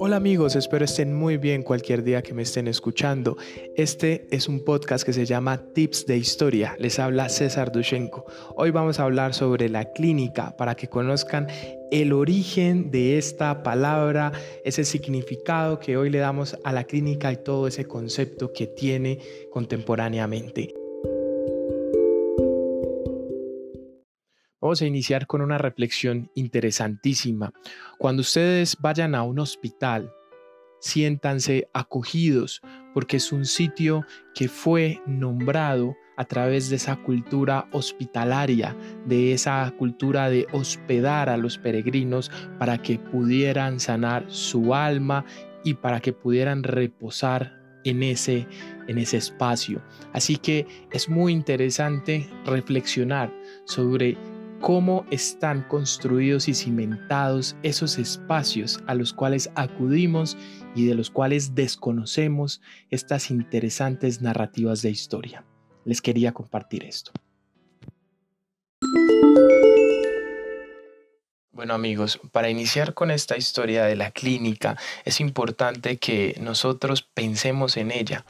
Hola amigos, espero estén muy bien cualquier día que me estén escuchando. Este es un podcast que se llama Tips de Historia. Les habla César Dushenko. Hoy vamos a hablar sobre la clínica para que conozcan el origen de esta palabra, ese significado que hoy le damos a la clínica y todo ese concepto que tiene contemporáneamente. Vamos a iniciar con una reflexión interesantísima. Cuando ustedes vayan a un hospital, siéntanse acogidos porque es un sitio que fue nombrado a través de esa cultura hospitalaria, de esa cultura de hospedar a los peregrinos para que pudieran sanar su alma y para que pudieran reposar en ese, en ese espacio. Así que es muy interesante reflexionar sobre cómo están construidos y cimentados esos espacios a los cuales acudimos y de los cuales desconocemos estas interesantes narrativas de historia. Les quería compartir esto. Bueno amigos, para iniciar con esta historia de la clínica es importante que nosotros pensemos en ella.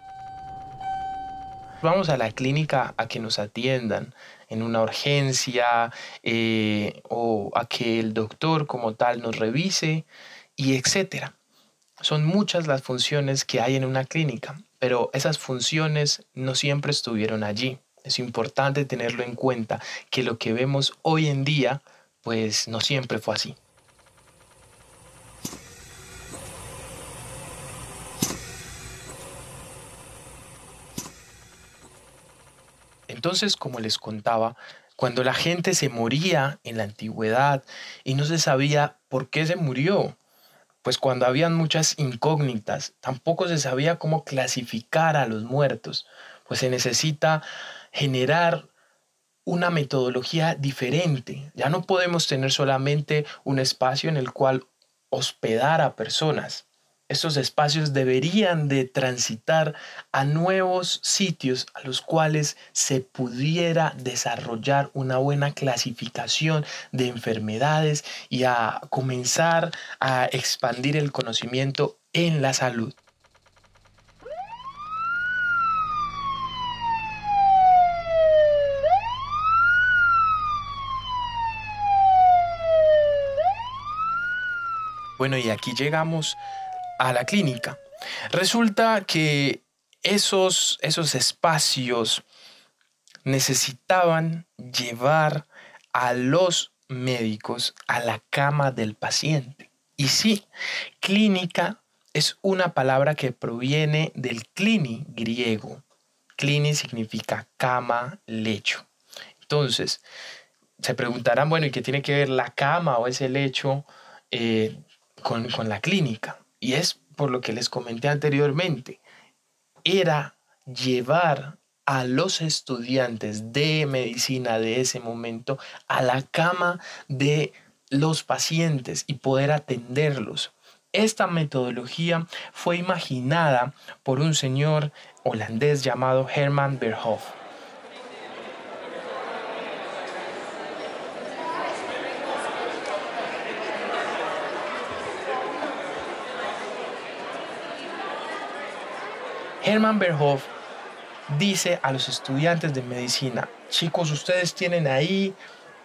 Vamos a la clínica a que nos atiendan, en una urgencia eh, o a que el doctor como tal nos revise y etcétera. Son muchas las funciones que hay en una clínica, pero esas funciones no siempre estuvieron allí. Es importante tenerlo en cuenta que lo que vemos hoy en día pues no siempre fue así. Entonces, como les contaba, cuando la gente se moría en la antigüedad y no se sabía por qué se murió, pues cuando habían muchas incógnitas, tampoco se sabía cómo clasificar a los muertos, pues se necesita generar una metodología diferente. Ya no podemos tener solamente un espacio en el cual hospedar a personas, estos espacios deberían de transitar a nuevos sitios a los cuales se pudiera desarrollar una buena clasificación de enfermedades y a comenzar a expandir el conocimiento en la salud. Bueno, y aquí llegamos a la clínica. Resulta que esos, esos espacios necesitaban llevar a los médicos a la cama del paciente. Y sí, clínica es una palabra que proviene del clini griego. Clini significa cama, lecho. Entonces, se preguntarán, bueno, ¿y qué tiene que ver la cama o ese lecho eh, con, con la clínica? Y es por lo que les comenté anteriormente, era llevar a los estudiantes de medicina de ese momento a la cama de los pacientes y poder atenderlos. Esta metodología fue imaginada por un señor holandés llamado Herman Verhoef. Hermann Verhoef dice a los estudiantes de medicina, chicos, ustedes tienen ahí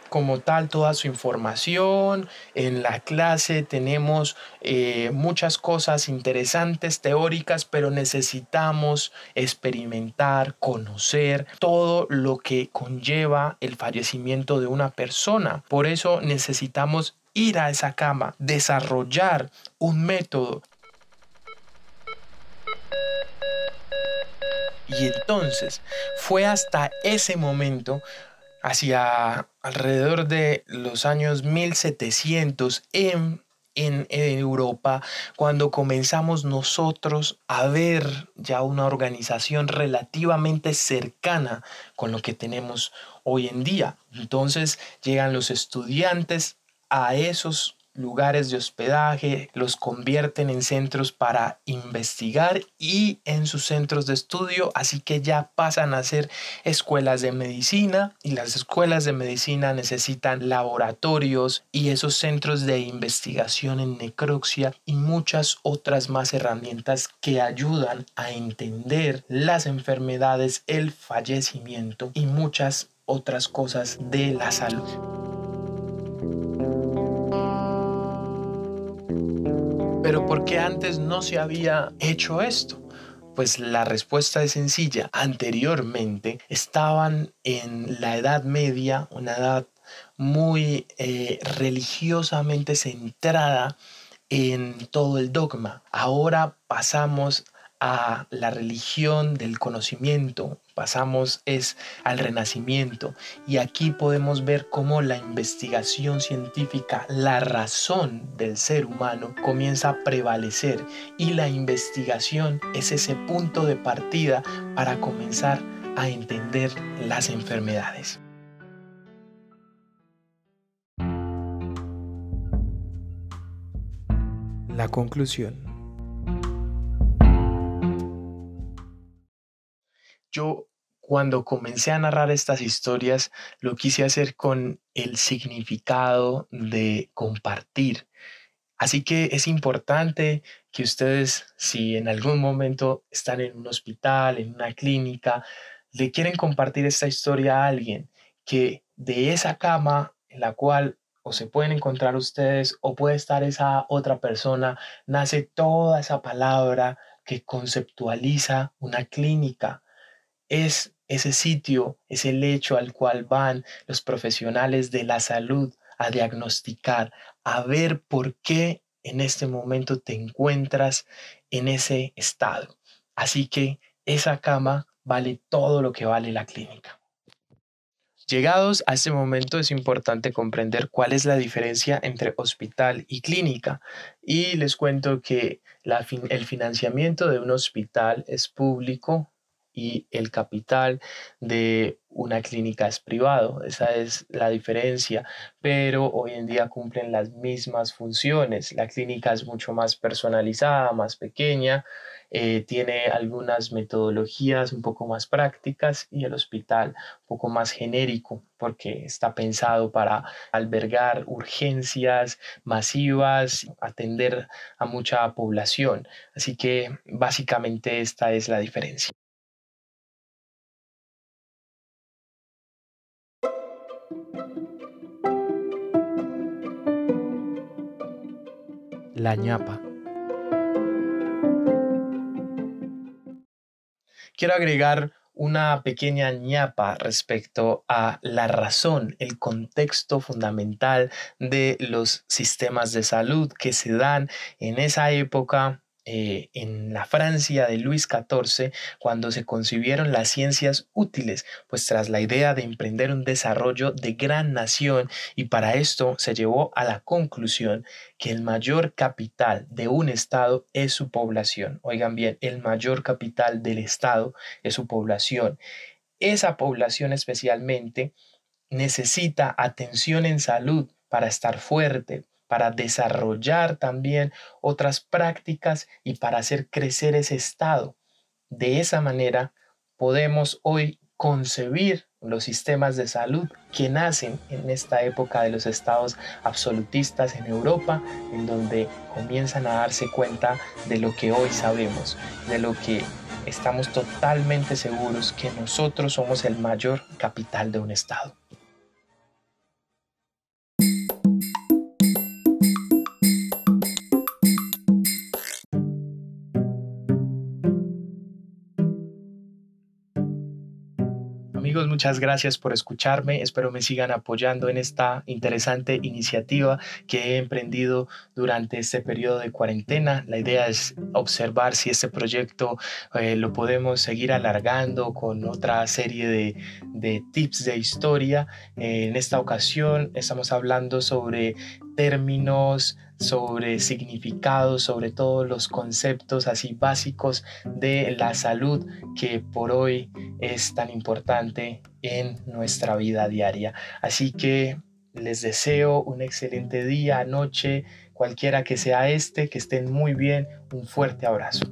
como tal toda su información. En la clase tenemos eh, muchas cosas interesantes, teóricas, pero necesitamos experimentar, conocer todo lo que conlleva el fallecimiento de una persona. Por eso necesitamos ir a esa cama, desarrollar un método Y entonces fue hasta ese momento, hacia alrededor de los años 1700 en, en, en Europa, cuando comenzamos nosotros a ver ya una organización relativamente cercana con lo que tenemos hoy en día. Entonces llegan los estudiantes a esos lugares de hospedaje, los convierten en centros para investigar y en sus centros de estudio, así que ya pasan a ser escuelas de medicina y las escuelas de medicina necesitan laboratorios y esos centros de investigación en necropsia y muchas otras más herramientas que ayudan a entender las enfermedades, el fallecimiento y muchas otras cosas de la salud. Pero ¿por qué antes no se había hecho esto? Pues la respuesta es sencilla. Anteriormente estaban en la Edad Media, una edad muy eh, religiosamente centrada en todo el dogma. Ahora pasamos a la religión del conocimiento, pasamos es al renacimiento y aquí podemos ver cómo la investigación científica, la razón del ser humano comienza a prevalecer y la investigación es ese punto de partida para comenzar a entender las enfermedades. La conclusión. Yo cuando comencé a narrar estas historias lo quise hacer con el significado de compartir. Así que es importante que ustedes, si en algún momento están en un hospital, en una clínica, le quieren compartir esta historia a alguien, que de esa cama en la cual o se pueden encontrar ustedes o puede estar esa otra persona, nace toda esa palabra que conceptualiza una clínica, es ese sitio, es el hecho al cual van los profesionales de la salud a diagnosticar, a ver por qué en este momento te encuentras en ese estado. Así que esa cama vale todo lo que vale la clínica. Llegados a este momento es importante comprender cuál es la diferencia entre hospital y clínica y les cuento que el financiamiento de un hospital es público y el capital de una clínica es privado. Esa es la diferencia, pero hoy en día cumplen las mismas funciones. La clínica es mucho más personalizada, más pequeña, eh, tiene algunas metodologías un poco más prácticas y el hospital un poco más genérico porque está pensado para albergar urgencias masivas, atender a mucha población. Así que básicamente esta es la diferencia. La ñapa. Quiero agregar una pequeña ñapa respecto a la razón, el contexto fundamental de los sistemas de salud que se dan en esa época eh, en la Francia de Luis XIV cuando se concibieron las ciencias útiles, pues tras la idea de emprender un desarrollo de gran nación y para esto se llevó a la conclusión que el mayor capital de un Estado es su población. Oigan bien, el mayor capital del Estado es su población. Esa población especialmente necesita atención en salud para estar fuerte, para desarrollar también otras prácticas y para hacer crecer ese estado. De esa manera podemos hoy concebir los sistemas de salud que nacen en esta época de los estados absolutistas en Europa, en donde comienzan a darse cuenta de lo que hoy sabemos, de lo que estamos totalmente seguros que nosotros somos el mayor capital de un estado. Muchas gracias por escucharme. Espero me sigan apoyando en esta interesante iniciativa que he emprendido durante este periodo de cuarentena. La idea es observar si este proyecto eh, lo podemos seguir alargando con otra serie de, de tips de historia. Eh, en esta ocasión estamos hablando sobre términos, sobre significados, sobre todos los conceptos así básicos de la salud que por hoy es tan importante en nuestra vida diaria. Así que Les deseo un excelente día, noche, cualquiera que sea este, que estén muy bien. Un fuerte abrazo.